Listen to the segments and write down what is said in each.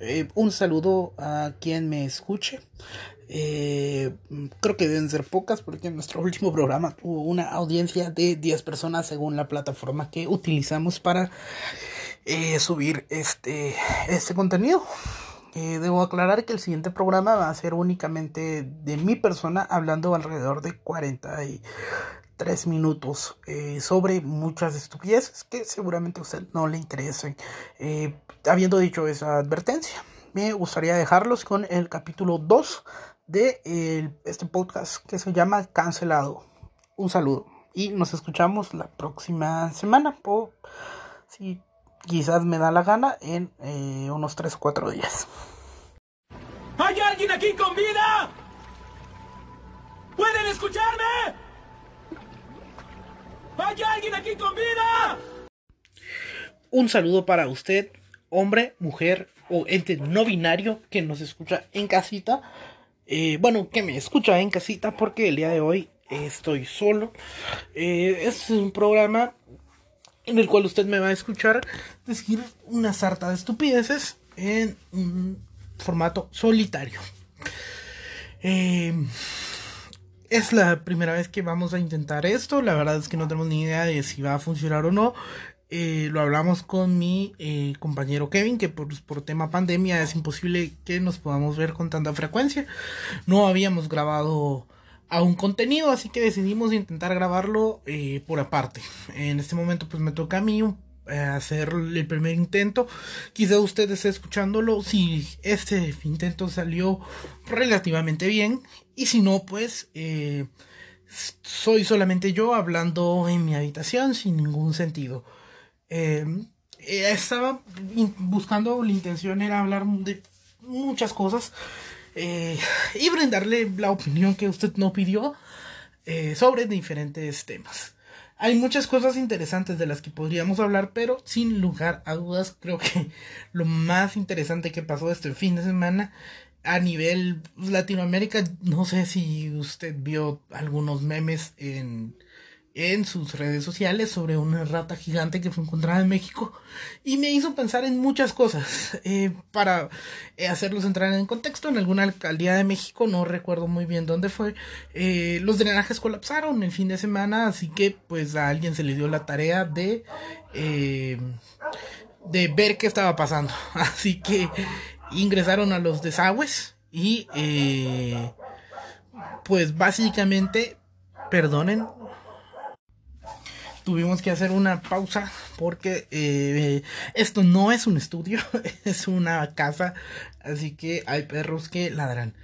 Eh, un saludo a quien me escuche. Eh, creo que deben ser pocas porque nuestro último programa tuvo una audiencia de 10 personas según la plataforma que utilizamos para eh, subir este, este contenido. debo aclarar que el siguiente programa va a ser únicamente de mi persona hablando alrededor de 40 y tres minutos eh, sobre muchas estupideces que seguramente a usted no le interesen. Eh, habiendo dicho esa advertencia, me gustaría dejarlos con el capítulo 2 de este podcast que se llama Cancelado. Un saludo y nos escuchamos la próxima semana o si quizás me da la gana en eh, unos 3 o 4 días. ¿Hay alguien aquí con vida? ¿Pueden escucharme? ¿Hay alguien aquí con vida? Un saludo para usted, hombre, mujer o ente no binario que nos escucha en casita. Eh, bueno, que me escucha en casita porque el día de hoy estoy solo. Eh, es un programa en el cual usted me va a escuchar decir una sarta de estupideces en un formato solitario. Eh, es la primera vez que vamos a intentar esto. La verdad es que no tenemos ni idea de si va a funcionar o no. Eh, lo hablamos con mi eh, compañero Kevin, que por, por, tema pandemia es imposible que nos podamos ver con tanta frecuencia. No habíamos grabado aún contenido, así que decidimos intentar grabarlo eh, por aparte. En este momento pues me toca a mí hacer el primer intento. Quizá usted esté escuchándolo si este intento salió relativamente bien y si no, pues eh, soy solamente yo hablando en mi habitación sin ningún sentido. Eh, eh, estaba buscando, la intención era hablar de muchas cosas y brindarle la opinión que usted no pidió sobre diferentes temas. Hay muchas cosas interesantes de las que podríamos hablar, pero sin lugar a dudas creo que lo más interesante que pasó este fin de semana a nivel Latinoamérica, no sé si usted vio algunos memes en, en sus redes sociales sobre una rata gigante que fue encontrada en México y me hizo pensar en muchas cosas. Eh, para eh, hacerlos entrar en contexto en alguna alcaldía de México no recuerdo muy bien dónde fue eh, los drenajes colapsaron el fin de semana así que pues a alguien se le dio la tarea de de ver qué estaba pasando. Así que ingresaron a los desagües y pues básicamente, perdonen, tuvimos que hacer una pausa porque eh, esto no es un estudio, es una casa, así que hay perros que ladran.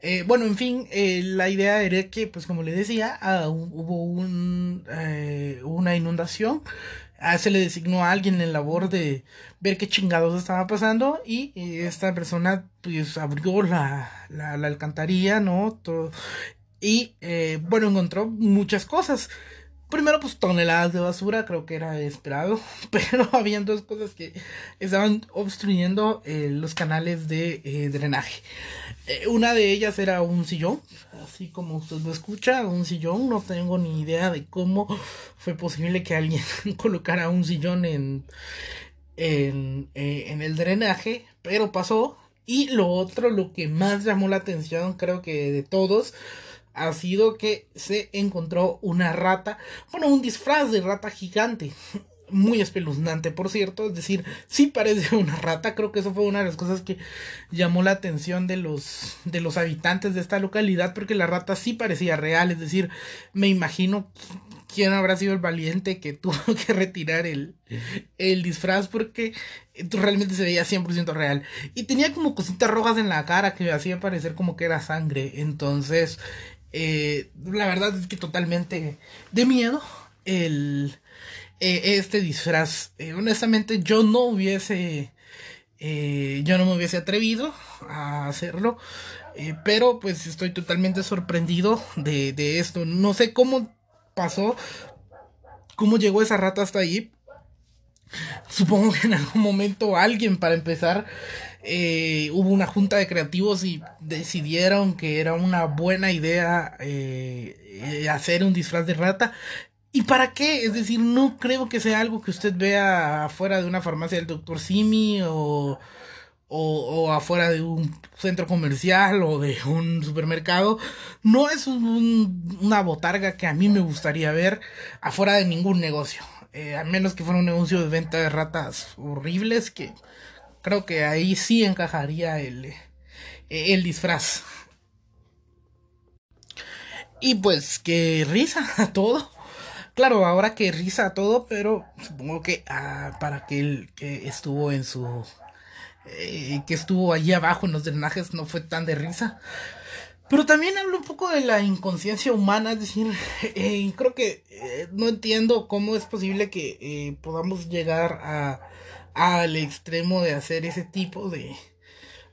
Eh, bueno, en fin, la idea era que, pues como le decía, ah, hubo un, una inundación Ah, se le designó a alguien en labor de ver qué chingados estaba pasando y, esta persona pues abrió la, la, alcantarilla, ¿no? Todo, y eh, bueno, encontró muchas cosas. Primero, pues toneladas de basura, creo que era esperado, pero habían dos cosas que estaban obstruyendo eh, los canales de eh, drenaje. una de ellas era un sillón, así como usted lo escucha, un sillón. No tengo ni idea de cómo fue posible que alguien colocara un sillón en, eh, en el drenaje, pero pasó. Y lo otro, lo que más llamó la atención, creo que de todos, ha sido que se encontró una rata, bueno, un disfraz de rata gigante muy espeluznante, por cierto. Es decir, sí parece una rata. Creo que eso fue una de las cosas que llamó la atención de los, de los habitantes de esta localidad, porque la rata sí parecía real. Es decir, me imagino quién habrá sido el valiente que tuvo que retirar el, el disfraz, porque realmente se veía 100% real. Y tenía como cositas rojas en la cara que me hacía parecer como que era sangre. Entonces, eh, la verdad es que totalmente de miedo. El, eh, este disfraz. Eh, honestamente, yo no hubiese. Yo no me hubiese atrevido a hacerlo. pero pues estoy totalmente sorprendido de, de, esto. No sé cómo pasó. Cómo llegó esa rata hasta ahí. Supongo que en algún momento alguien, para empezar, hubo una junta de creativos y decidieron que era una buena idea hacer un disfraz de rata. ¿Y para qué? Es decir, no creo que sea algo que usted vea afuera de una farmacia del doctor Simi o, o, afuera de un centro comercial o de un supermercado, no es una botarga que a mí me gustaría ver afuera de ningún negocio. Eh, a menos que fuera un negocio de venta de ratas horribles, que creo que ahí sí encajaría el, eh, el disfraz. Y pues que risa a todo. Claro, ahora que risa a todo, pero supongo que ah, para aquel que estuvo en su eh, que estuvo allí abajo en los drenajes no fue tan de risa. Pero también hablo un poco de la inconsciencia humana, es decir, eh, creo que no entiendo cómo es posible que podamos llegar a, al extremo de hacer ese tipo de,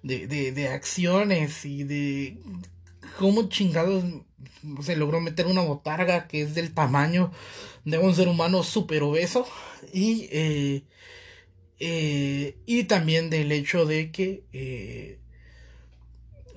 de, de, de acciones y de cómo chingados se logró meter una botarga que es del tamaño de un ser humano súper obeso y eh, y también del hecho de que eh,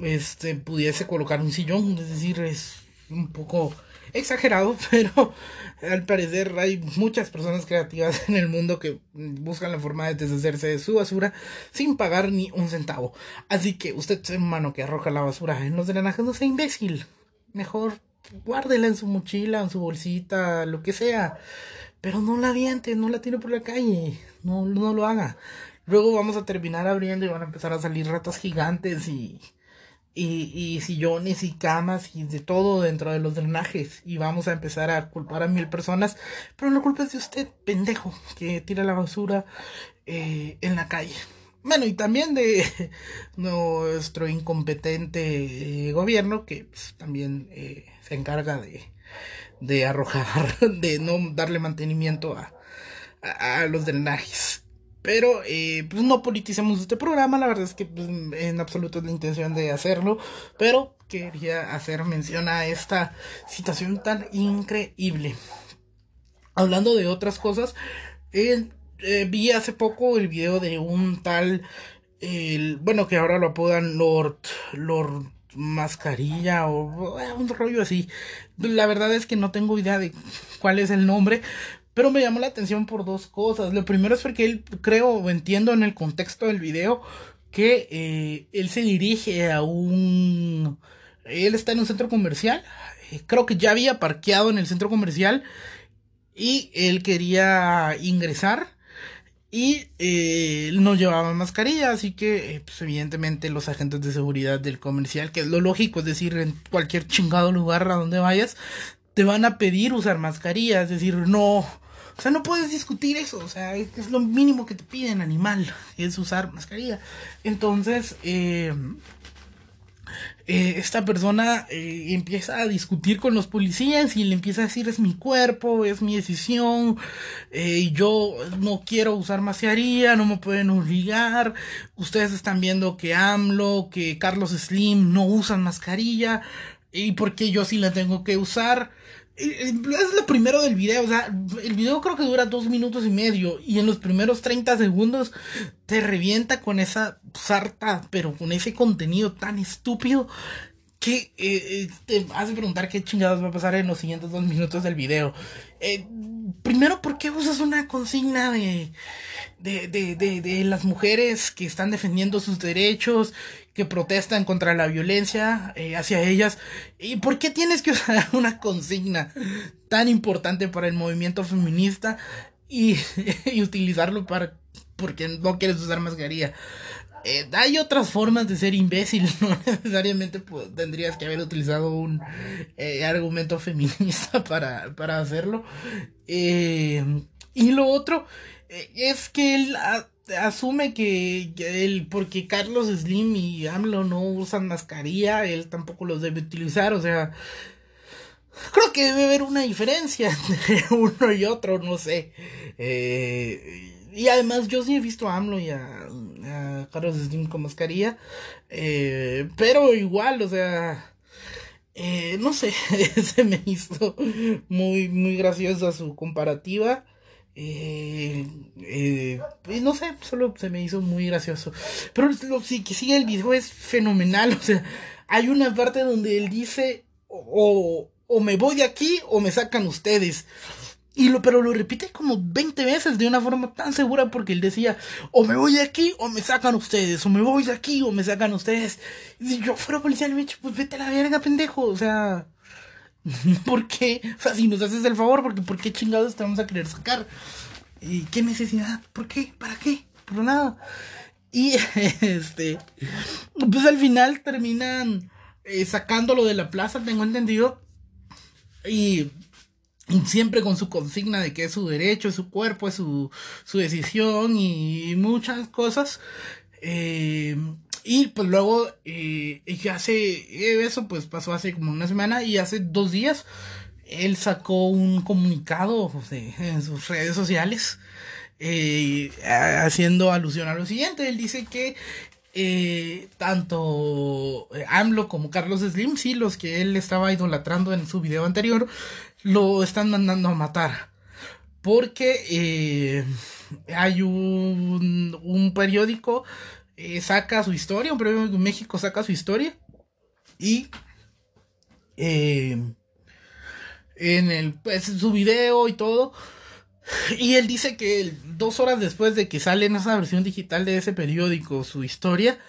este pudiese colocar un sillón, es decir, es un poco exagerado, pero al parecer hay muchas personas creativas en el mundo que buscan la forma de deshacerse de su basura sin pagar ni un centavo. Así que usted, hermano, que arroja la basura en los drenajes, no sea imbécil. Mejor guárdela en su mochila, en su bolsita, lo que sea. Pero no la aviente, no la tire por la calle. No, no lo haga. Luego vamos a terminar abriendo y van a empezar a salir ratas gigantes y, y, sillones y camas y de todo dentro de los drenajes. Y vamos a empezar a culpar a mil personas. Pero la culpa es de usted, pendejo, que tira la basura eh, en la calle. Bueno, y también de nuestro incompetente eh, gobierno que pues, también eh, se encarga de de arrojar, de no darle mantenimiento a, a, los drenajes. Pero eh, pues no politicemos este programa, la verdad es que pues, en absoluto es la intención de hacerlo, pero quería hacer mención a esta situación tan increíble. Hablando de otras cosas, eh, vi hace poco el video de un tal, el, bueno, que ahora lo apodan Lord, Lord mascarilla o un rollo así. La verdad es que no tengo idea de cuál es el nombre, pero me llamó la atención por dos cosas. Lo primero es porque él creo o entiendo en el contexto del video que eh, él se dirige a un... Él está en un centro comercial. Eh, creo que ya había parqueado en el centro comercial y él quería ingresar y eh, no llevaba mascarilla, así que, eh, pues evidentemente los agentes de seguridad del comercial, que es lo lógico, es decir, en cualquier chingado lugar a donde vayas, te van a pedir usar mascarilla, es decir, no, o sea, no puedes discutir eso, o sea, es, lo mínimo que te piden, animal, es usar mascarilla. Entonces, eh, eh, esta persona eh, empieza a discutir con los policías y le empieza a decir es mi cuerpo, es mi decisión, eh, yo no quiero usar mascarilla, no me pueden obligar, ustedes están viendo que AMLO, que Carlos Slim no usan mascarilla, y porque yo sí la tengo que usar. Es lo primero del video, o sea, el video creo que dura dos minutos y medio y en los primeros 30 segundos te revienta con esa sarta, pero con ese contenido tan estúpido que eh, eh, te hace preguntar qué chingados va a pasar en los siguientes dos minutos del video. Eh, primero, ¿por qué usas una consigna de, de, de, de, de las mujeres que están defendiendo sus derechos que protestan contra la violencia eh, hacia ellas. ¿Y por qué tienes que usar una consigna tan importante para el movimiento feminista y, utilizarlo para porque no quieres usar mascarilla? Eh, hay otras formas de ser imbécil, no necesariamente tendrías que haber utilizado un eh, argumento feminista para, para hacerlo. y lo otro es que él asume que, él, porque Carlos Slim y AMLO no usan mascarilla, él tampoco los debe utilizar, o sea, creo que debe haber una diferencia entre uno y otro, no sé. Eh, y además yo sí he visto a AMLO y a, Carlos Slim con mascarilla, eh, pero igual, o sea... Eh, no sé, se me hizo muy, muy graciosa su comparativa. Eh, eh, no sé, solo se me hizo muy gracioso. Pero lo que sigue el video es fenomenal. O sea, hay una parte donde él dice: o, o me voy de aquí o me sacan ustedes. Y lo, pero lo repite como 20 veces de una forma tan segura porque él decía, o me voy de aquí o me sacan ustedes, o me voy de aquí o me sacan ustedes. Y si yo fuera policía, le dicho, pues vete a la verga, pendejo. O sea, ¿por qué? O sea, si nos haces el favor, porque ¿por qué chingados te vamos a querer sacar? ¿Y qué necesidad? ¿Por qué? ¿Para qué? Por nada. Y este, pues al final terminan eh, sacándolo de la plaza, tengo entendido. Y siempre con su consigna de que es su derecho, es su cuerpo, es su, su decisión y muchas cosas. Eh, y pues luego, eh, hace eso, pues pasó hace como una semana y hace dos días él sacó un comunicado en sus redes sociales eh, haciendo alusión a lo siguiente. Él dice que eh, tanto AMLO como Carlos Slim, sí, los que él estaba idolatrando en su video anterior, lo están mandando a matar. Porque eh, hay un, un periódico, eh, saca su historia, un periódico en México saca su historia. Y eh, en el, pues, su video y todo. Y él dice que dos horas después de que sale en esa versión digital de ese periódico su historia,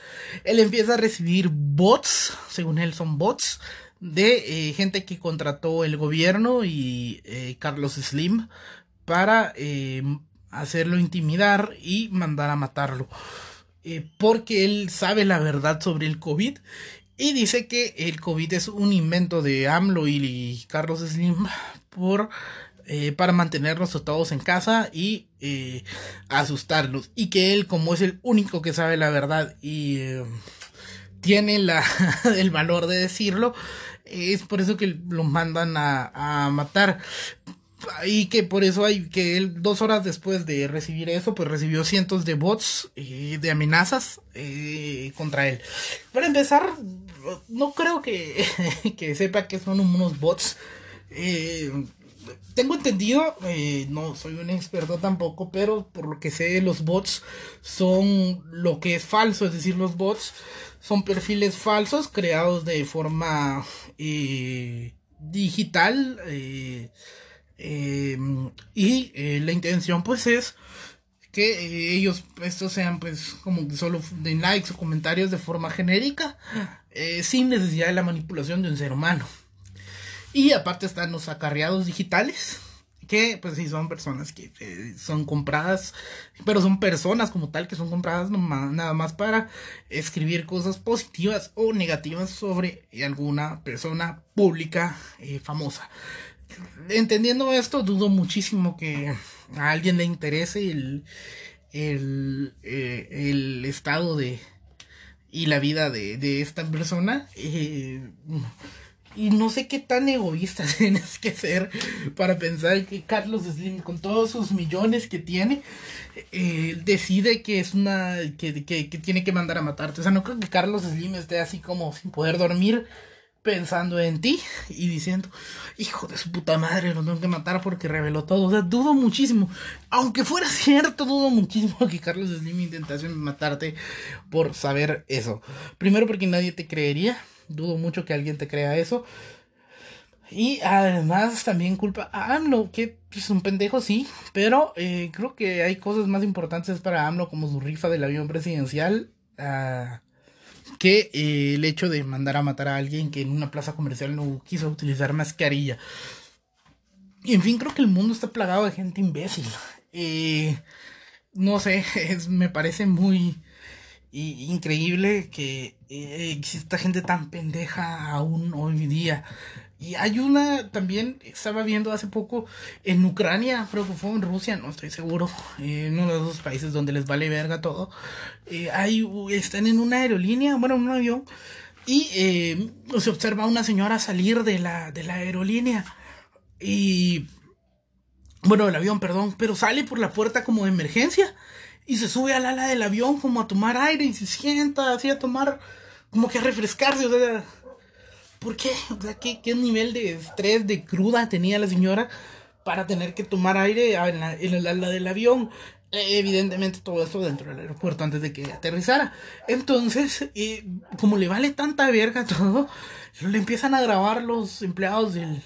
él empieza a recibir bots, según él son bots, de eh, gente que contrató el gobierno y eh, Carlos Slim para hacerlo intimidar y mandar a matarlo. Porque él sabe la verdad sobre el COVID y dice que el COVID es un invento de AMLO y, Carlos Slim por para mantenernos todos en casa y asustarlos. Y que él, como es el único que sabe la verdad y tiene la, el valor de decirlo, es por eso que lo mandan a, matar. Y que por eso hay que él dos horas después de recibir eso, pues recibió cientos de bots y de amenazas eh, contra él. Para empezar, no creo que, que sepa que son unos bots. Eh, tengo entendido, eh, no soy un experto tampoco, pero por lo que sé, los bots son lo que es falso, es decir, los bots son perfiles falsos creados de forma digital eh, em, y eh, la intención pues es que ellos estos sean pues como solo den likes o comentarios de forma genérica sin necesidad de la manipulación de un ser humano y aparte están los acarreados digitales que pues sí son personas que eh, son compradas, pero son personas como tal que son compradas nada más para escribir cosas positivas o negativas sobre alguna persona pública eh, famosa. Entendiendo esto, dudo muchísimo que a alguien le interese el, el, eh, el estado de y la vida de, de esta persona. Y no sé qué tan egoísta tienes que ser para pensar que Carlos Slim, con todos sus millones que tiene, eh, decide que es una. Que, que, que, tiene que mandar a matarte. O sea, no creo que Carlos Slim esté así como sin poder dormir pensando en ti y diciendo, hijo de su puta madre, lo tengo que matar porque reveló todo. O sea, dudo muchísimo. Aunque fuera cierto, dudo muchísimo que Carlos Slim intentase matarte por saber eso. Primero porque nadie te creería dudo mucho que alguien te crea eso. Y además también culpa a AMLO, que es un pendejo, sí, pero eh, creo que hay cosas más importantes para AMLO como su rifa del avión presidencial uh, que eh, el hecho de mandar a matar a alguien que en una plaza comercial no quiso utilizar mascarilla. Y en fin, creo que el mundo está plagado de gente imbécil. Eh, no sé, me parece muy increíble que eh, exista gente tan pendeja aún hoy día. Y hay una también, estaba viendo hace poco en Ucrania, creo que fue en Rusia, no estoy seguro, en uno de esos países donde les vale verga todo. Eh, hay, están en una aerolínea, bueno, en un avión, y eh, se observa a una señora salir de la, de la aerolínea. Y. Bueno, el avión, perdón, pero sale por la puerta como de emergencia y se sube al ala del avión como a tomar aire y se sienta así a tomar, como que a refrescarse, o sea, ¿por qué? O sea, ¿qué, qué nivel de estrés, de cruda tenía la señora para tener que tomar aire en, el ala del avión? E, evidentemente todo esto dentro del aeropuerto antes de que aterrizara. Entonces, eh, como le vale tanta verga todo, le empiezan a grabar los empleados del,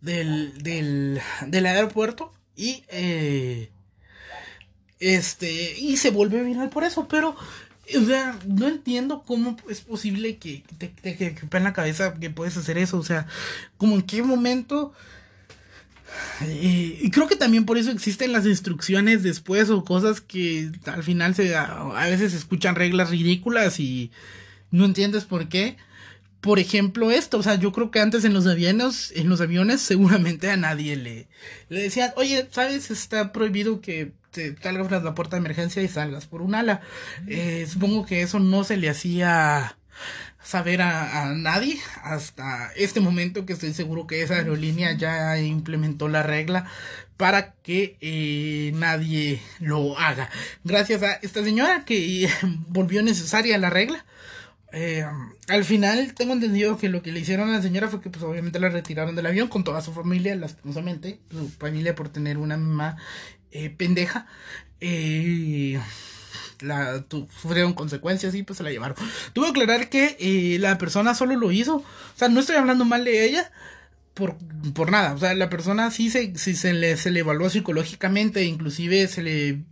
del, del, del aeropuerto y eh, este y se vuelve viral por eso pero o sea no entiendo cómo es posible que te, te, que, en la cabeza que puedes hacer eso o sea como en qué momento y creo que también por eso existen las instrucciones después o cosas que al final se a, veces escuchan reglas ridículas y no entiendes por qué. Por ejemplo, esto, o sea, yo creo que antes en los aviones, en los aviones seguramente a nadie le, le decían, oye, ¿sabes? Está prohibido que te salgas tras la puerta de emergencia y salgas por un ala. Eh, supongo que eso no se le hacía saber a, nadie hasta este momento que estoy seguro que esa aerolínea ya implementó la regla para que eh, nadie lo haga. Gracias a esta señora que volvió necesaria la regla. Eh, al final tengo entendido que lo que le hicieron a la señora fue que pues obviamente la retiraron del avión con toda su familia, lastimosamente, su familia por tener una mamá eh, pendeja. Eh, la sufrieron consecuencias y pues se la llevaron. Tuve que aclarar que eh, la persona solo lo hizo. O sea, no estoy hablando mal de ella por, por nada. O sea, la persona sí se, sí se, le, se le evaluó psicológicamente, inclusive se le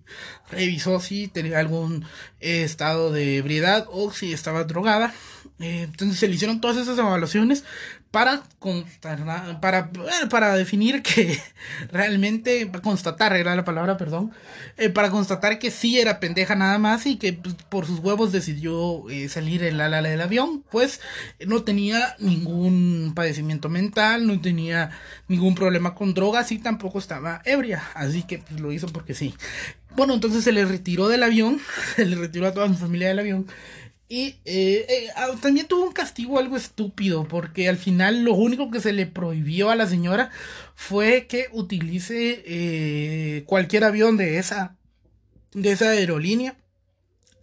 revisó si tenía algún estado de ebriedad o si estaba drogada. Eh, entonces se le hicieron todas esas evaluaciones para para, para definir que realmente, para constatar, era la palabra, perdón, eh, para constatar que sí era pendeja nada más y que pues, por sus huevos decidió eh, salir el ala del avión, pues no tenía ningún padecimiento mental, no tenía ningún problema con drogas y tampoco estaba ebria, así que pues, lo hizo porque sí. Bueno, entonces se le retiró del avión, se le retiró a toda su familia del avión y eh, eh, ah, también tuvo un castigo algo estúpido, porque al final lo único que se le prohibió a la señora fue que utilice eh, cualquier avión de esa, de esa aerolínea.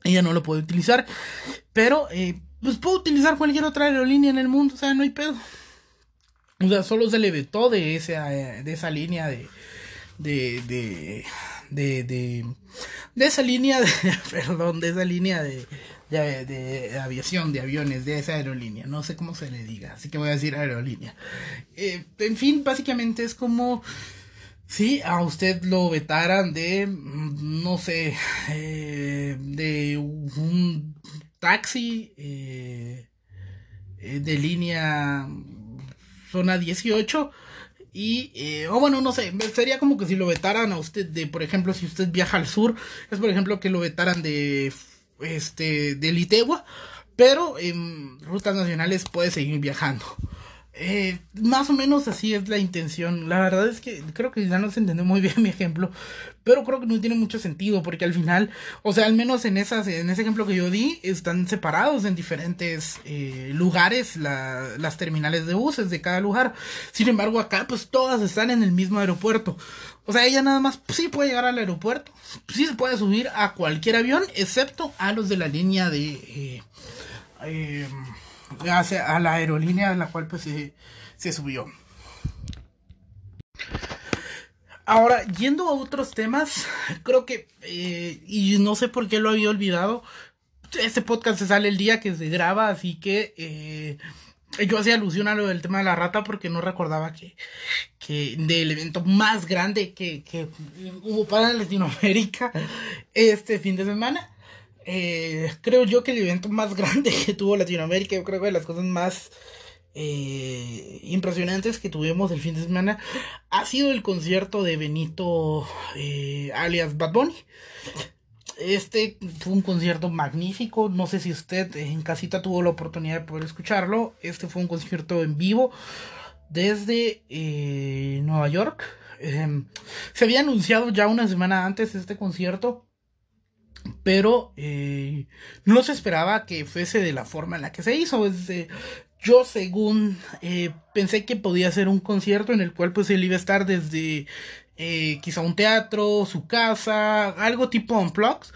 Ella no lo puede utilizar, pero pues puede utilizar cualquier otra aerolínea en el mundo, o sea, no hay pedo. O sea, solo se le vetó de esa, de esa línea de, de, de, de, de, esa línea de, perdón, de esa línea de, de, aviación, de aviones, de esa aerolínea. No sé cómo se le diga, así que voy a decir aerolínea. Eh, en fin, básicamente es como si a usted lo vetaran de, mm, no sé, eh, de un taxi eh, de línea zona 18 y, o bueno, no sé, sería como que si lo vetaran a usted de, por ejemplo, si usted viaja al sur, es por ejemplo que lo vetaran de este, de Litegua, pero en rutas nacionales puede seguir viajando. Eh, más o menos así es la intención. La verdad es que creo que ya no se entendió muy bien mi ejemplo, pero creo que no tiene mucho sentido porque al final, o sea, al menos en esas, en ese ejemplo que yo di, están separados en diferentes eh, lugares las terminales de buses de cada lugar. Sin embargo, acá pues todas están en el mismo aeropuerto. O sea, ella nada más sí puede llegar al aeropuerto, sí se puede subir a cualquier avión, excepto a los de la línea de eh, eh, a la aerolínea en la cual pues se, subió. Ahora, yendo a otros temas, creo que, eh, y no sé por qué lo había olvidado, este podcast se sale el día que se graba, así que eh, yo hacía alusión a lo del tema de la rata porque no recordaba que, que del evento más grande que, que hubo para Latinoamérica este fin de semana. Eh, creo yo que el evento más grande que tuvo Latinoamérica, yo creo que de las cosas más eh, impresionantes que tuvimos el fin de semana ha sido el concierto de Benito eh, alias Bad Bunny. Este fue un concierto magnífico. No sé si usted en casita tuvo la oportunidad de poder escucharlo. Este fue un concierto en vivo desde Nueva York. Em, se había anunciado ya una semana antes este concierto pero eh, no se esperaba que fuese de la forma en la que se hizo. yo según eh, pensé que podía ser un concierto en el cual pues él iba a estar desde eh, quizá un teatro, su casa, algo tipo unplugged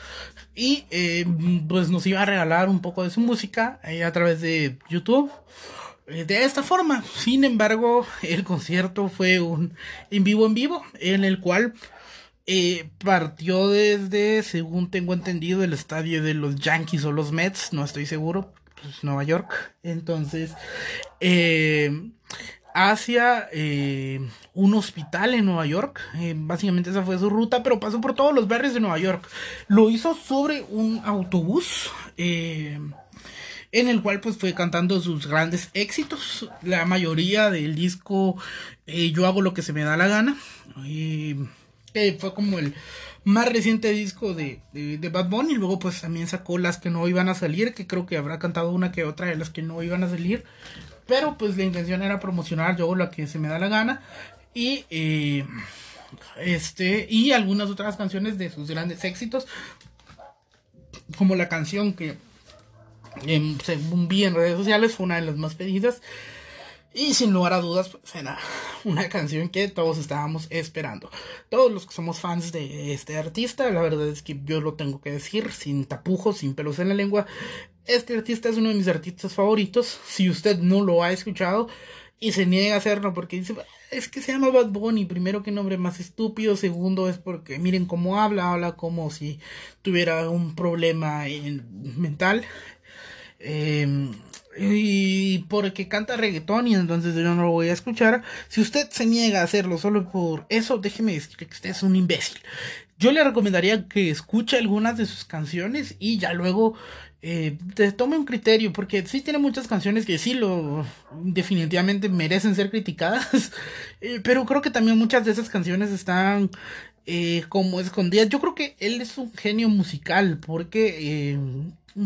y pues nos iba a regalar un poco de su música a través de YouTube. De esta forma, sin embargo, el concierto fue un en vivo en vivo, en el cual eh, partió desde, según tengo entendido, el estadio de los Yankees o los Mets, no estoy seguro, pues Nueva York. Entonces, eh, hacia eh, un hospital en Nueva York. Eh, básicamente esa fue su ruta, pero pasó por todos los barrios de Nueva York. Lo hizo sobre un autobús. Eh, en el cual pues fue cantando sus grandes éxitos, la mayoría del disco Yo hago lo que se me da la gana, fue como el más reciente disco de, de, Bad Bunny. Luego pues también sacó las que no iban a salir, que creo que habrá cantado una que otra de las que no iban a salir. Pero pues la intención era promocionar yo lo que se me da la gana. Y eh, este y algunas otras canciones de sus grandes éxitos. Como la canción que em, según en redes sociales fue una de las más pedidas. Y sin lugar a dudas, pues era una canción que todos estábamos esperando. Todos los que somos fans de este artista, la verdad es que yo lo tengo que decir, sin tapujos, sin pelos en la lengua. Este artista es uno de mis artistas favoritos. Si usted no lo ha escuchado y se niega a hacerlo porque dice, es que se llama Bad Bunny, primero que nombre más estúpido, segundo es porque miren cómo habla, habla como si tuviera un problema mental. Eh, y porque canta reggaetón y entonces yo no lo voy a escuchar. Si usted se niega a hacerlo solo por eso, déjeme decir que usted es un imbécil. Yo le recomendaría que escuche algunas de sus canciones y ya luego eh, te tome un criterio, porque sí tiene muchas canciones que sí lo definitivamente merecen ser criticadas, eh, pero creo que también muchas de esas canciones están eh, como escondidas. Yo creo que él es un genio musical, porque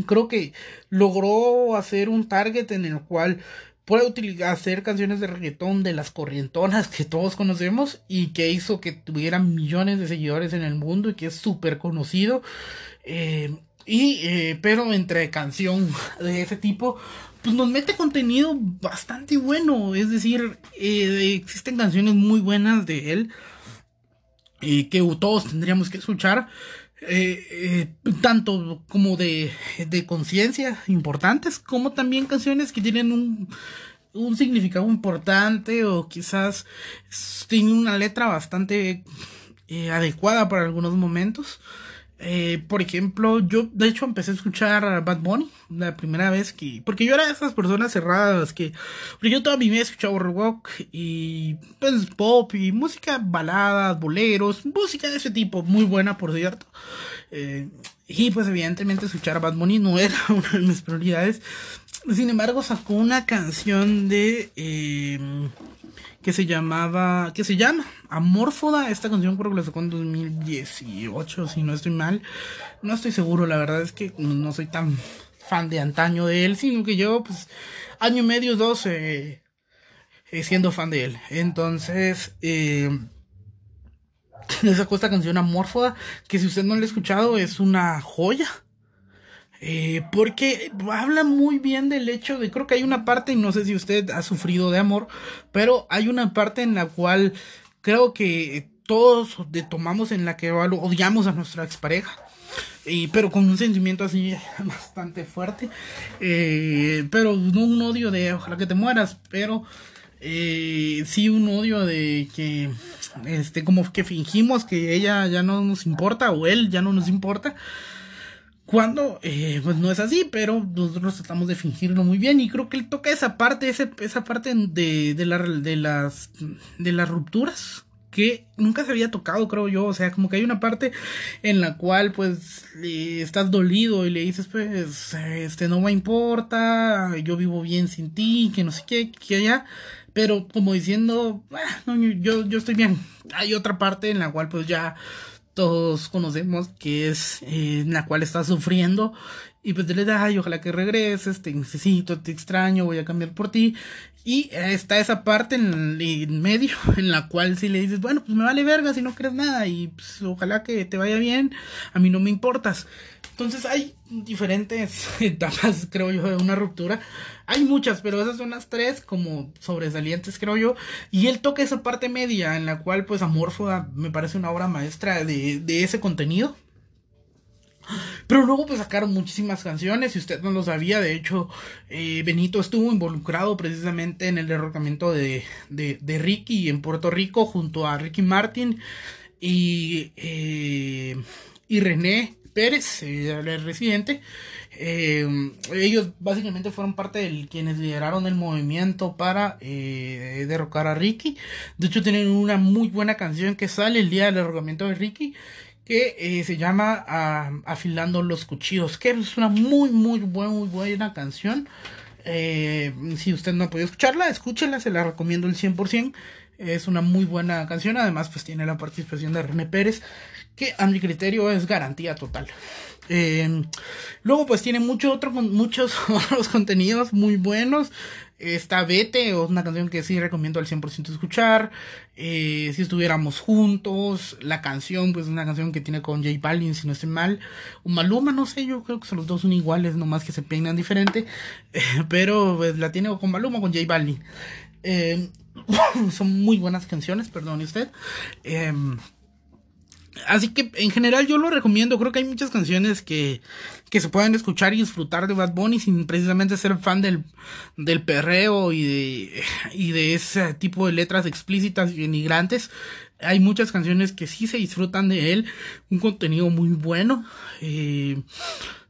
creo que logró hacer un target en el cual puede hacer canciones de reggaetón de las corrientonas que todos conocemos y que hizo que tuviera millones de seguidores en el mundo y que es súper conocido. Eh, y, eh, pero entre canción de ese tipo, pues nos mete contenido bastante bueno. Es decir, eh, existen canciones muy buenas de él que todos tendríamos que escuchar. Eh, eh, tanto como de, de conciencia importantes, como también canciones que tienen un, un significado importante o quizás tienen una letra bastante eh, adecuada para algunos momentos. Eh, por ejemplo, yo de hecho empecé a escuchar a Bad Bunny la primera vez que. Porque yo era de esas personas cerradas que. Porque yo toda mi vida he rock y. Pues pop y música, baladas, boleros, música de ese tipo, muy buena por cierto. Eh, y pues evidentemente escuchar a Bad Bunny no era una de mis prioridades. Sin embargo, sacó una canción de. Eh, que se llamaba, que se llama Amorfoda. Esta canción creo que la sacó en 2018, si no estoy mal. No estoy seguro, la verdad es que no soy tan fan de antaño de él, sino que yo, pues, año y medio, dos, eh, eh, siendo fan de él. Entonces, eh, sacó esta canción Amorfoda, que si usted no la ha escuchado, es una joya. Eh, porque habla muy bien del hecho de, creo que hay una parte, y no sé si usted ha sufrido de amor, pero hay una parte en la cual creo que todos tomamos en la que odiamos a nuestra expareja. Y, pero con un sentimiento así bastante fuerte. Eh, pero no un odio de ojalá que te mueras, pero eh, sí un odio de que, este, como que fingimos que ella ya no nos importa o él ya no nos importa. Cuando, eh, pues no es así, pero nosotros tratamos de fingirlo muy bien y creo que él toca esa parte, ese, esa parte de, de, la, de, las, de las rupturas que nunca se había tocado, creo yo. O sea, como que hay una parte en la cual, pues, estás dolido y le dices, pues, este, no me importa, yo vivo bien sin ti, que no sé qué, que allá. Pero como diciendo, ah, yo, yo estoy bien. Hay otra parte en la cual, pues, ya todos conocemos que es eh, en la cual estás sufriendo y pues le da, ay, ojalá que regreses, te necesito, te extraño, voy a cambiar por ti. Y está esa parte en, en, medio en la cual si le dices, bueno, pues me vale verga si no crees nada y pues ojalá que te vaya bien, a mí no me importas. Entonces hay diferentes etapas, creo yo, de una ruptura. Hay muchas, pero esas son las tres como sobresalientes, creo yo. Y él toca esa parte media en la cual, pues, Amorfoda me parece una obra maestra de, ese contenido. Pero luego pues sacaron muchísimas canciones, si usted no lo sabía, de hecho eh, Benito estuvo involucrado precisamente en el derrocamiento de, de, de, Ricky en Puerto Rico junto a Ricky Martin y, eh, y René Pérez, el residente. Eh, ellos básicamente fueron parte de quienes lideraron el movimiento para eh, derrocar a Ricky. De hecho, tienen una muy buena canción que sale el día del derrocamiento de Ricky que eh, se llama ah, Afilando los Cuchillos, que es una muy, muy buena, muy buena canción. si usted no ha podido escucharla, escúchela, se la recomiendo el 100%. Es una muy buena canción, además pues tiene la participación de René Pérez, que a mi criterio es garantía total. Eh, luego pues tiene mucho otro, muchos otros contenidos muy buenos. Está Vete, una canción que sí recomiendo al 100% escuchar. Eh, si estuviéramos juntos, la canción, pues una canción que tiene con J Balvin, si no estoy mal. Un Maluma, no sé, yo creo que los dos son iguales, nomás que se peinan diferente. pero pues la tiene con Maluma, con J Balvin. Eh, son muy buenas canciones, perdone usted. Así que en general yo lo recomiendo. Creo que hay muchas canciones que, que se pueden escuchar y disfrutar de Bad Bunny sin precisamente ser fan del, del perreo y de, y de ese tipo de letras explícitas y denigrantes. Hay muchas canciones que sí se disfrutan de él. Un contenido muy bueno. Eh,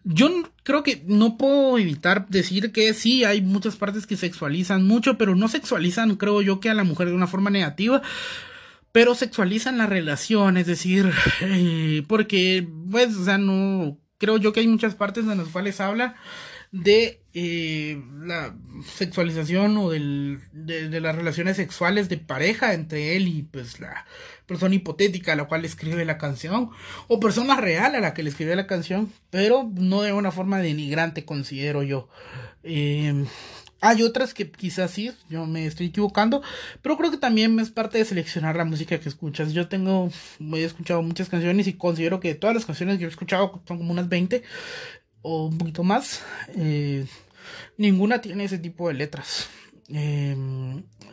yo creo que no puedo evitar decir que sí, hay muchas partes que sexualizan mucho, pero no sexualizan, creo yo, que a la mujer de una forma negativa, pero sexualizan la relación, es decir, eh, porque, pues, o sea, no, creo yo que hay muchas partes en las cuales habla de eh, la sexualización o del, de, las relaciones sexuales de pareja entre él y pues la persona hipotética a la cual escribe la canción o persona real a la que le escribe la canción pero no de una forma denigrante considero yo. Eh, hay otras que quizás sí, yo me estoy equivocando, pero creo que también es parte de seleccionar la música que escuchas. Yo tengo, he escuchado muchas canciones y considero que todas las canciones que he escuchado son como unas 20, o un poquito más, eh, ninguna tiene ese tipo de letras. Eh,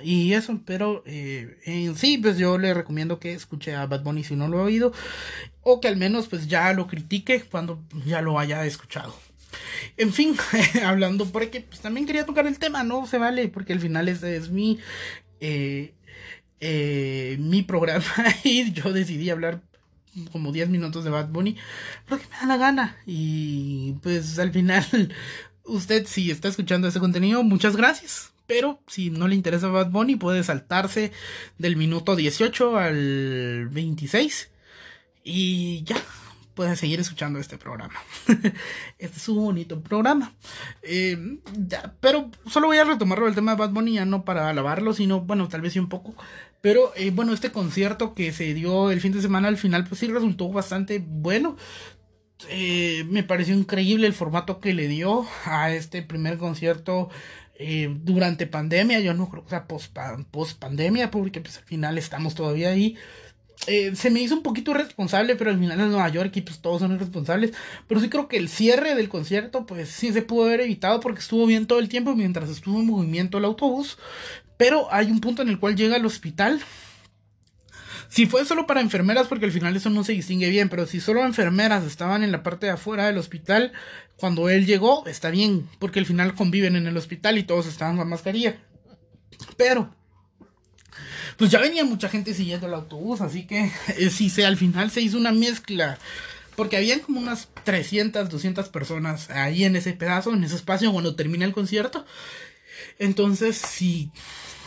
y eso, pero eh, en sí, pues yo le recomiendo que escuche a Bad Bunny si no lo ha oído, o que al menos pues ya lo critique cuando ya lo haya escuchado. En fin, hablando porque pues también quería tocar el tema, no se vale, porque al final es, es mi eh, eh, mi programa y yo decidí hablar como 10 minutos de Bad Bunny, porque me da la gana. Y pues al final, usted si está escuchando ese contenido, muchas gracias. Pero si no le interesa Bad Bunny, puede saltarse del minuto 18 al 26. Y ya, puede seguir escuchando este programa. este es un bonito programa. Eh, pero solo voy a retomar el tema de Bad Bunny, ya no para alabarlo, sino, bueno, tal vez un poco. Pero eh, bueno, este concierto que se dio el fin de semana al final, pues sí resultó bastante bueno. Eh, me pareció increíble el formato que le dio a este primer concierto eh, durante pandemia. Yo no creo que sea post, post pandemia, porque pues al final estamos todavía ahí. Eh, se me hizo un poquito irresponsable, pero al final es Nueva York y pues todos son irresponsables. Pero sí creo que el cierre del concierto, pues sí se pudo haber evitado porque estuvo bien todo el tiempo mientras estuvo en movimiento el autobús. Pero hay un punto en el cual llega al hospital. Si fue solo para enfermeras, porque al final eso no se distingue bien, pero si solo enfermeras estaban en la parte de afuera del hospital, cuando él llegó, está bien, porque al final conviven en el hospital y todos estaban con mascarilla. Pero, pues ya venía mucha gente siguiendo el autobús, así que eh, sí, se, al final se hizo una mezcla. Porque habían como unas 300, 200 personas ahí en ese pedazo, en ese espacio, cuando termina el concierto. Entonces, sí,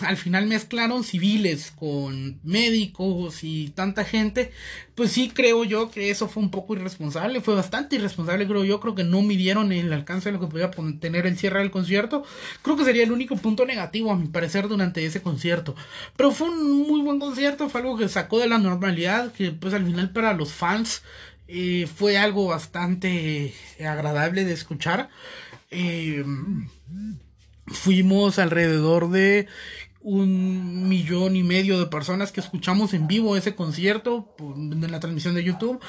al final mezclaron civiles con médicos y tanta gente, pues sí creo yo que eso fue un poco irresponsable, fue bastante irresponsable creo yo, creo que no midieron el alcance de lo que podía tener el cierre del concierto, creo que sería el único punto negativo a mi parecer durante ese concierto, pero fue un muy buen concierto, fue algo que sacó de la normalidad, que pues al final para los fans eh, fue algo bastante agradable de escuchar. Eh, fuimos alrededor de un millón y medio de personas que escuchamos en vivo ese concierto en la transmisión de YouTube.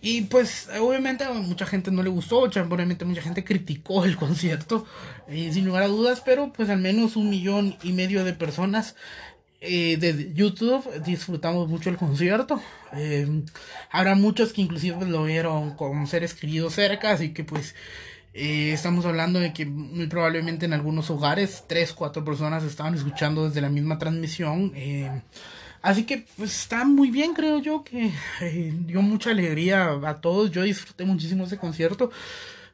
Y pues obviamente a mucha gente no le gustó, obviamente mucha gente criticó el concierto, eh, sin lugar a dudas, pero pues al menos un millón y medio de personas eh, de YouTube disfrutamos mucho el concierto. Eh, habrá muchos que inclusive lo vieron con seres queridos cerca, así que pues eh, estamos hablando de que muy probablemente en algunos hogares tres, cuatro personas estaban escuchando desde la misma transmisión. Eh, así que pues está muy bien, creo yo, que eh, dio mucha alegría a todos. Yo disfruté muchísimo ese concierto.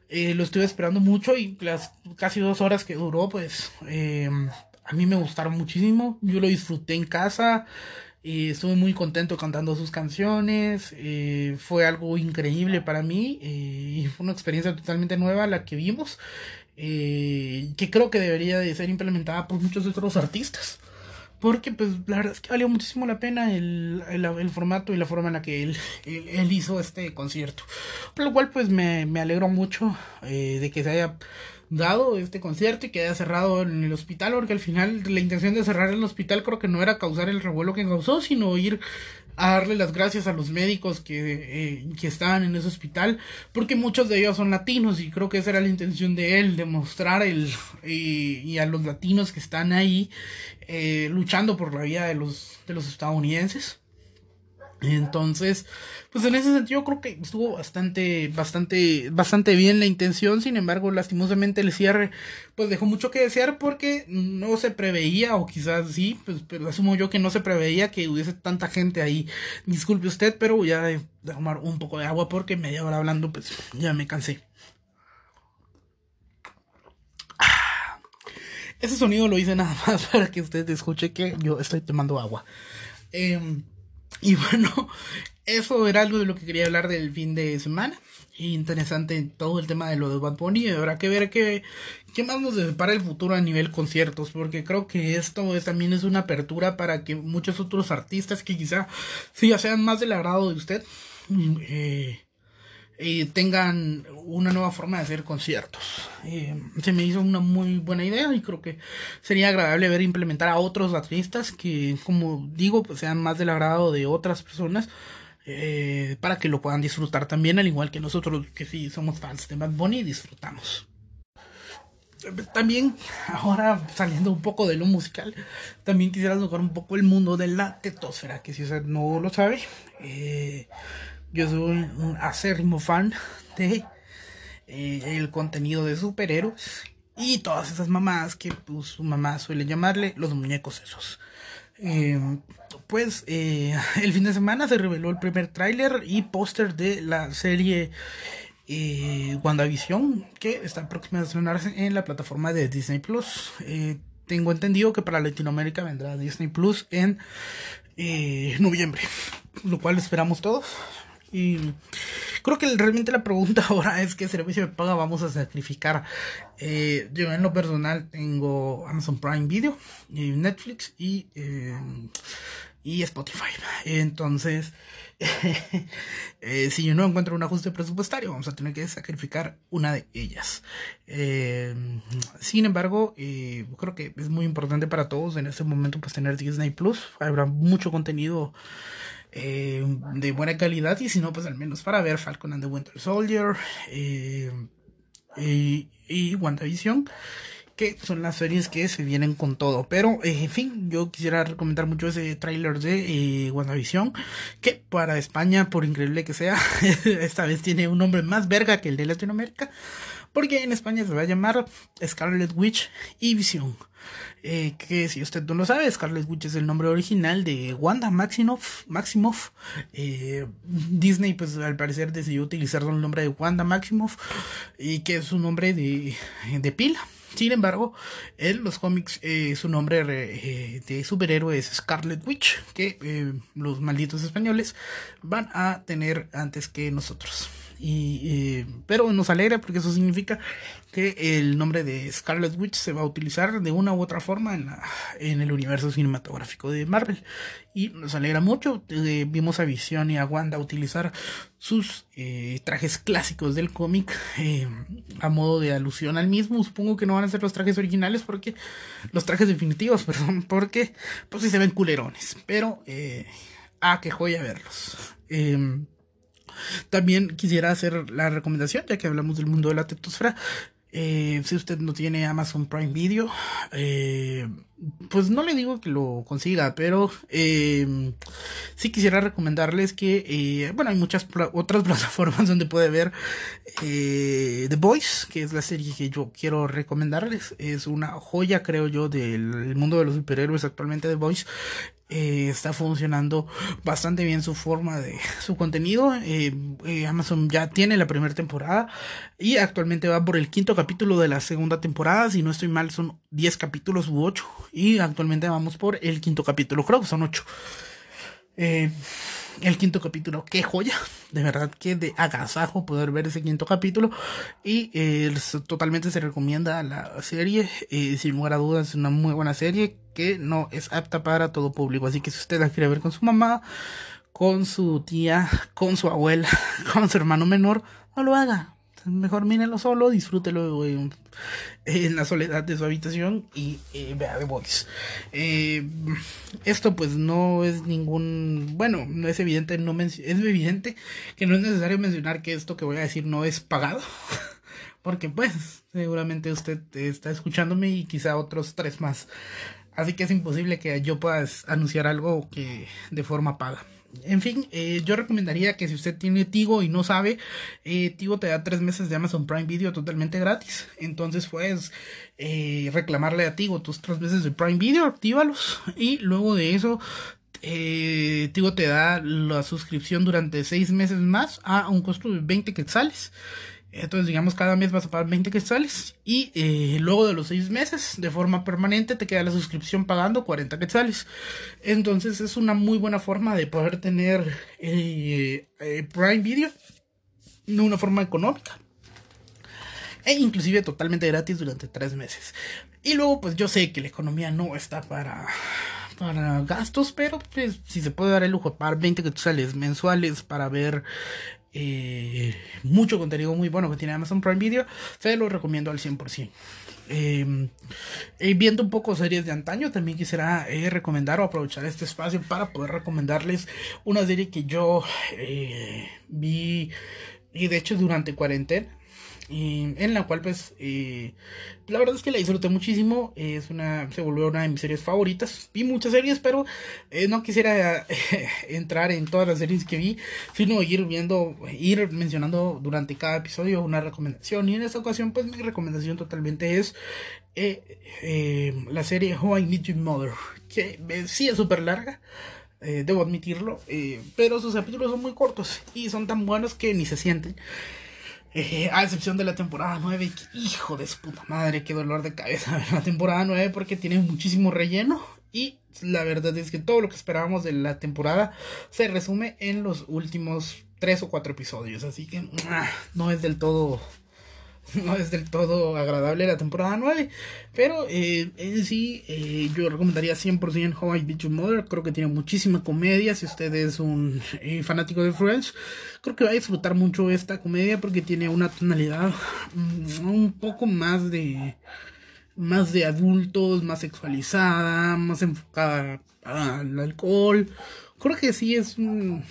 lo estuve esperando mucho y las casi dos horas que duró, pues a mí me gustaron muchísimo. Yo lo disfruté en casa. Y estuve muy contento cantando sus canciones. fue algo increíble para mí. y fue una experiencia totalmente nueva la que vimos. que creo que debería de ser implementada por muchos otros artistas. Porque pues la verdad es que valió muchísimo la pena el, el, formato y la forma en la que él, él, hizo este concierto. Por lo cual pues me, me alegro mucho eh, de que se haya dado este concierto y que haya cerrado en el hospital, porque al final la intención de cerrar el hospital creo que no era causar el revuelo que causó, sino ir a darle las gracias a los médicos que, eh, que estaban en ese hospital, porque muchos de ellos son latinos y creo que esa era la intención de él, demostrar el, y a los latinos que están ahí eh, luchando por la vida de los, de los estadounidenses. Entonces, pues en ese sentido creo que estuvo bastante, bastante, bastante bien la intención. Sin embargo, lastimosamente el cierre, pues dejó mucho que desear porque no se preveía, o quizás sí, pues, pero asumo yo que no se preveía que hubiese tanta gente ahí. Disculpe usted, pero voy a tomar un poco de agua porque media hora hablando, pues ya me cansé. Ese sonido lo hice nada más para que usted escuche que yo estoy tomando agua. Eh, y bueno, eso era algo de lo que quería hablar del fin de semana. Interesante todo el tema de lo de Bad Bunny. Habrá que ver qué, qué más nos depara el futuro a nivel conciertos. Porque creo que esto también es una apertura para que muchos otros artistas que quizá sí, ya sean más del agrado de usted. Eh, y tengan una nueva forma de hacer conciertos. Eh, se me hizo una muy buena idea y creo que sería agradable ver implementar a otros artistas que, como digo, pues sean más del agrado de otras personas eh, para que lo puedan disfrutar también, al igual que nosotros que sí somos fans de Bad Bunny disfrutamos. También, ahora saliendo un poco de lo musical, también quisiera tocar un poco el mundo de la tetosfera, que si usted no lo sabe, eh, yo soy un acérrimo fan de eh, el contenido de superhéroes y todas esas mamás que pues, su mamá suele llamarle los muñecos esos. Eh, pues eh, el fin de semana se reveló el primer tráiler y póster de la serie WandaVision que está próxima a estrenarse en la plataforma de Disney Plus. tengo entendido que para Latinoamérica vendrá Disney Plus en noviembre, lo cual esperamos todos. Y creo que realmente la pregunta ahora es qué servicio de paga vamos a sacrificar. Eh, yo en lo personal tengo Amazon Prime Video, y Netflix y, eh, y Spotify. Entonces, eh, si yo no encuentro un ajuste presupuestario, vamos a tener que sacrificar una de ellas. sin embargo, creo que es muy importante para todos en este momento pues tener Disney Plus. Habrá mucho contenido eh, de buena calidad y si no, pues al menos para ver Falcon and the Winter Soldier eh, y, y WandaVision que son las series que se vienen con todo. Pero, eh, en fin, yo quisiera recomendar mucho ese tráiler de WandaVision, que para España, por increíble que sea, esta vez tiene un nombre más verga que el de Latinoamérica, porque en España se va a llamar Scarlet Witch y Vision. Eh, que si usted no lo sabe, Scarlet Witch es el nombre original de Wanda Maximoff. Eh, Disney, pues al parecer decidió utilizar el nombre de Wanda Maximoff y que es su nombre de, de pila. Sin embargo, en los cómics eh, su nombre de superhéroe es Scarlet Witch, que los malditos españoles van a tener antes que nosotros. Y, eh, pero nos alegra porque eso significa que el nombre de Scarlet Witch se va a utilizar de una u otra forma en, la, en el universo cinematográfico de Marvel. Y nos alegra mucho. Eh, vimos a Vision y a Wanda utilizar sus eh, trajes clásicos del cómic a modo de alusión al mismo. Supongo que no van a ser los trajes originales porque los trajes definitivos, perdón, porque pues sí se ven culerones. Pero, ah, qué joya verlos. Em, también quisiera hacer la recomendación, ya que hablamos del mundo de la tetosfera. Eh, si usted no tiene Amazon Prime Video, eh, pues no le digo que lo consiga, pero eh, sí quisiera recomendarles que, bueno, hay muchas otras plataformas donde puede ver The Voice, que es la serie que yo quiero recomendarles. Es una joya, creo yo, del mundo de los superhéroes actualmente, The Voice. Eh, está funcionando bastante bien su forma de su contenido. Eh, eh, Amazon ya tiene la primera temporada y actualmente va por el quinto capítulo de la segunda temporada. Si no estoy mal, son 10 capítulos u 8 y actualmente vamos por el quinto capítulo. Creo que son 8. El quinto capítulo, qué joya, de verdad que de agasajo poder ver ese quinto capítulo y totalmente se recomienda la serie, sin lugar a dudas es una muy buena serie que no es apta para todo público. Así que si usted la quiere ver con su mamá, con su tía, con su abuela, con su hermano menor, no lo haga. Mejor mírelo solo, disfrútelo en, la soledad de su habitación y eh, vea The Voice. Eh, esto pues no es ningún, bueno, no es evidente, no es evidente que no es necesario mencionar que esto que voy a decir no es pagado. Porque pues seguramente usted está escuchándome y quizá otros tres más. Así que es imposible que yo pueda anunciar algo que de forma paga. En fin, eh, yo recomendaría que si usted tiene Tigo y no sabe, eh, Tigo te da tres meses de Amazon Prime Video totalmente gratis. Entonces puedes eh, reclamarle a Tigo tus tres meses de Prime Video, actívalos. Y luego de eso, Tigo te da la suscripción durante seis meses más a un costo de 20 quetzales. Entonces, digamos, cada mes vas a pagar 20 quetzales y eh, luego de los 6 meses, de forma permanente, te queda la suscripción pagando 40 quetzales. Entonces, es una muy buena forma de poder tener eh, eh, Prime Video de una forma económica. E inclusive totalmente gratis durante 3 meses. Y luego, pues yo sé que la economía no está para, para gastos, pero pues si se puede dar el lujo de pagar 20 quetzales mensuales para ver eh, mucho contenido muy bueno que tiene Amazon Prime Video, se lo recomiendo al 100%. Em, eh, viendo un poco series de antaño, también quisiera eh, recomendar o aprovechar este espacio para poder recomendarles una serie que yo vi y de hecho durante cuarentena en la cual pues eh, la verdad es que la disfruté muchísimo. Es una se volvió una de mis series favoritas. Vi muchas series pero eh, no quisiera entrar en todas las series que vi sino ir viendo ir mencionando durante cada episodio una recomendación. Y en esta ocasión pues mi recomendación totalmente es eh, la serie How I Meet Your Mother que sí es súper larga debo admitirlo pero sus capítulos son muy cortos y son tan buenos que ni se sienten eh, a excepción de la temporada 9, hijo de su puta madre, qué dolor de cabeza la temporada 9 porque tiene muchísimo relleno. Y la verdad es que todo lo que esperábamos de la temporada se resume en los últimos 3 o 4 episodios, así que no es del todo no es del todo agradable la temporada 9. Pero eh, en sí, eh, yo recomendaría 100% How I Beat Your Mother. Creo que tiene muchísima comedia. Si usted es un eh, fanático de Friends, creo que va a disfrutar mucho esta comedia porque tiene una tonalidad mm, un poco más de. Más de adultos, más sexualizada, más enfocada al alcohol, creo que sí es un,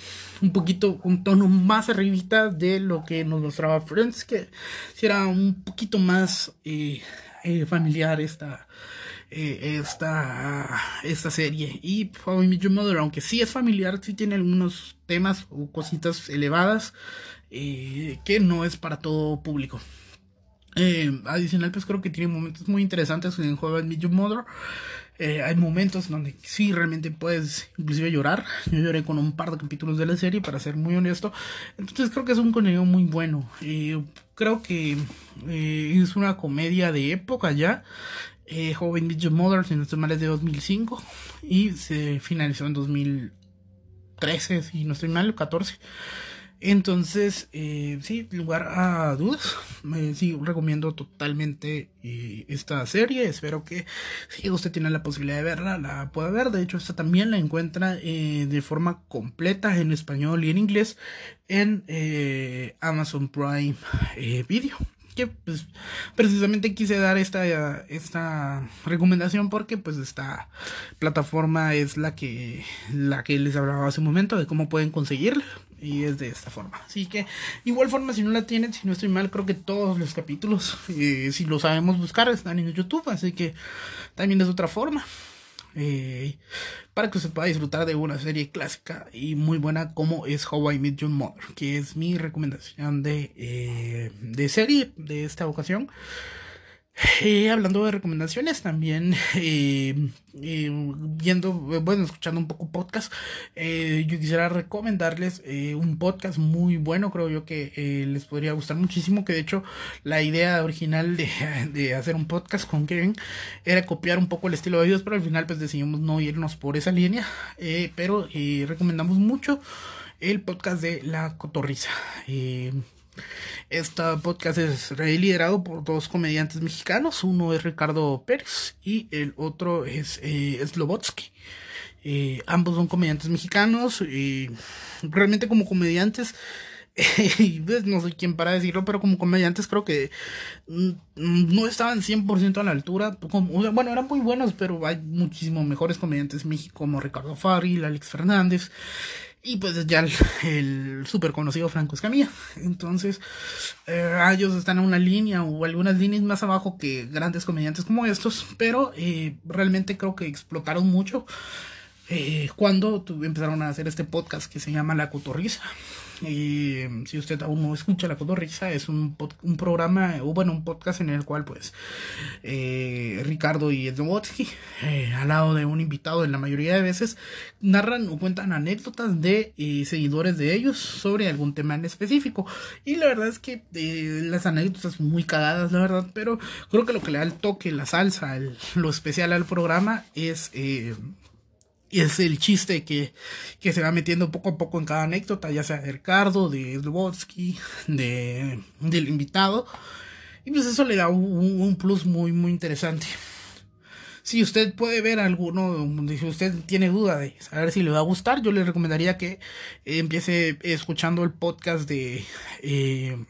un, poquito, un tono más arribita de lo que nos mostraba Friends, que si era un poquito más eh, eh, familiar esta, eh, esta, esta serie. Y How I Your Mother, aunque sí es familiar, sí tiene algunos temas o cositas elevadas que no es para todo público. adicional, pues creo que tiene momentos muy interesantes en How I Mother. Eh, hay momentos donde sí realmente puedes inclusive llorar. Yo lloré con un par de capítulos de la serie, para ser muy honesto. Entonces creo que es un contenido muy bueno. Eh, creo que eh, es una comedia de época ya. Joven Bitch Mother, si no estoy mal, es de 2005 y se finalizó en 2013, si no estoy mal, 14. Entonces, eh, sí, lugar a dudas, me sí, recomiendo totalmente eh, esta serie. Espero que si usted tiene la posibilidad de verla, la pueda ver. De hecho, esta también la encuentra eh, de forma completa en español y en inglés en Amazon Prime Video que pues precisamente quise dar esta, esta recomendación porque pues esta plataforma es la que la que les hablaba hace un momento de cómo pueden conseguirla y es de esta forma así que igual forma si no la tienen si no estoy mal creo que todos los capítulos eh, si lo sabemos buscar están en YouTube así que también es otra forma eh, para que se pueda disfrutar de una serie clásica y muy buena como es How I Met Your Mother, que es mi recomendación de, eh, de serie de esta ocasión. Eh, hablando de recomendaciones, también eh, eh, viendo, bueno, escuchando un poco podcast, yo quisiera recomendarles un podcast muy bueno, creo yo que les podría gustar muchísimo, que de hecho la idea original de, de, hacer un podcast con Kevin era copiar un poco el estilo de ellos, pero al final pues decidimos no irnos por esa línea, pero recomendamos mucho el podcast de La Cotorriza. Este podcast es liderado por dos comediantes mexicanos. Uno es Ricardo Pérez y el otro es eh, Slobotsky. Eh, ambos son comediantes mexicanos realmente como comediantes pues, no soy quien para decirlo, pero como comediantes creo que mm, no estaban 100% a la altura. bueno, eran muy buenos, pero hay muchísimos mejores comediantes en como Ricardo Farril, Alex Fernández. Y pues ya el, el súper conocido Franco Escamilla. Entonces, eh, ellos están en una línea o algunas líneas más abajo que grandes comediantes como estos. Pero eh, realmente creo que explotaron mucho eh, cuando empezaron a hacer este podcast que se llama La Cotorriza. Y si usted aún no escucha La Cotorriza, es un, un programa, o bueno, un podcast en el cual pues eh, Ricardo y Edwodsky, eh, al lado de un invitado en la mayoría de veces, narran o cuentan anécdotas de eh, seguidores de ellos sobre algún tema en específico. Y la verdad es que las anécdotas son muy cagadas, la verdad, pero creo que lo que le da el toque, la salsa, lo especial al programa es y es el chiste que, que, se va metiendo poco a poco en cada anécdota, ya sea de Ricardo, de Slobodsky, de, del invitado. Y pues eso le da un, plus muy, muy interesante. Si usted puede ver alguno, si usted tiene duda de saber si le va a gustar, yo le recomendaría que empiece escuchando el podcast de eh,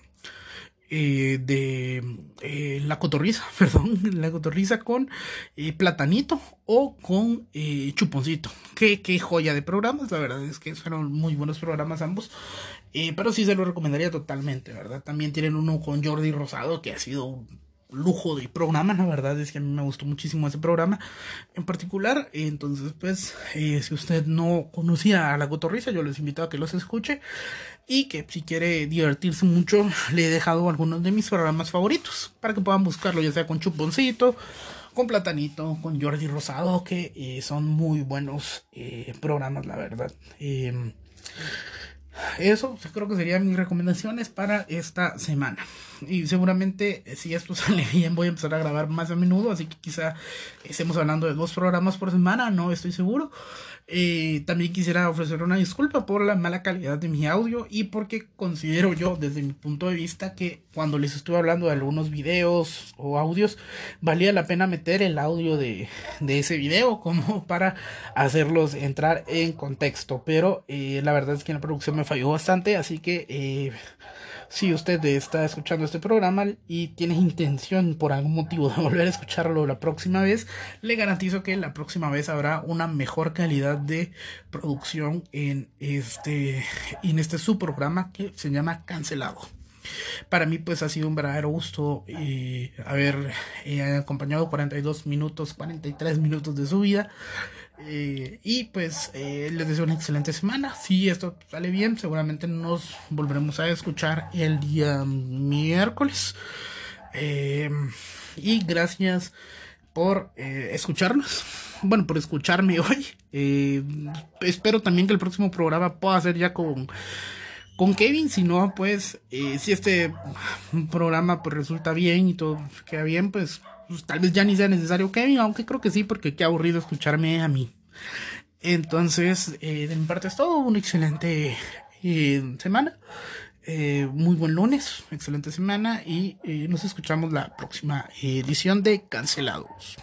eh, de eh, La Cotorriza, perdón, La Cotorriza con eh, Platanito o con Chuponcito. Qué, qué joya de programas, la verdad es que fueron muy buenos programas ambos. pero sí se lo recomendaría totalmente, ¿verdad? También tienen uno con Jordi Rosado que ha sido lujo de programa, la verdad es que a mí me gustó muchísimo ese programa en particular, entonces pues eh, si usted no conocía a la cotorriza, yo les invito a que los escuche. Y que si quiere divertirse mucho, le he dejado algunos de mis programas favoritos para que puedan buscarlo, ya sea con Chuponcito, con Platanito, con Jordi Rosado, que eh, son muy buenos eh, programas, la verdad. Em, eso creo que serían mis recomendaciones para esta semana. Y seguramente, eh, si esto sale bien, voy a empezar a grabar más a menudo. Así que quizá estemos hablando de dos programas por semana, no estoy seguro. Eh, también quisiera ofrecer una disculpa por la mala calidad de mi audio y porque considero yo, desde mi punto de vista, que cuando les estuve hablando de algunos videos o audios, valía la pena meter el audio de, de ese video como para hacerlos entrar en contexto. Pero eh, la verdad es que la producción me falló bastante, así que eh, si usted está escuchando este programa y tiene intención por algún motivo de volver a escucharlo la próxima vez, le garantizo que la próxima vez habrá una mejor calidad de producción en este, en este subprograma que se llama Cancelado. Para mí pues ha sido un verdadero gusto eh, haber eh, acompañado 42 minutos, 43 minutos de su vida. Eh, y pues eh, les deseo una excelente semana. Si esto sale bien, seguramente nos volveremos a escuchar el día miércoles. Eh, y gracias por escucharnos. Bueno, por escucharme hoy. espero también que el próximo programa pueda ser ya con con Kevin, si no, pues, si este programa pues resulta bien y todo queda bien, pues pues, tal vez ya ni sea necesario Kevin, aunque creo que sí, porque qué aburrido escucharme a mí. Entonces, eh, de mi parte es todo, una excelente eh, semana, eh, muy buen lunes, excelente semana y nos escuchamos la próxima edición de Cancelados.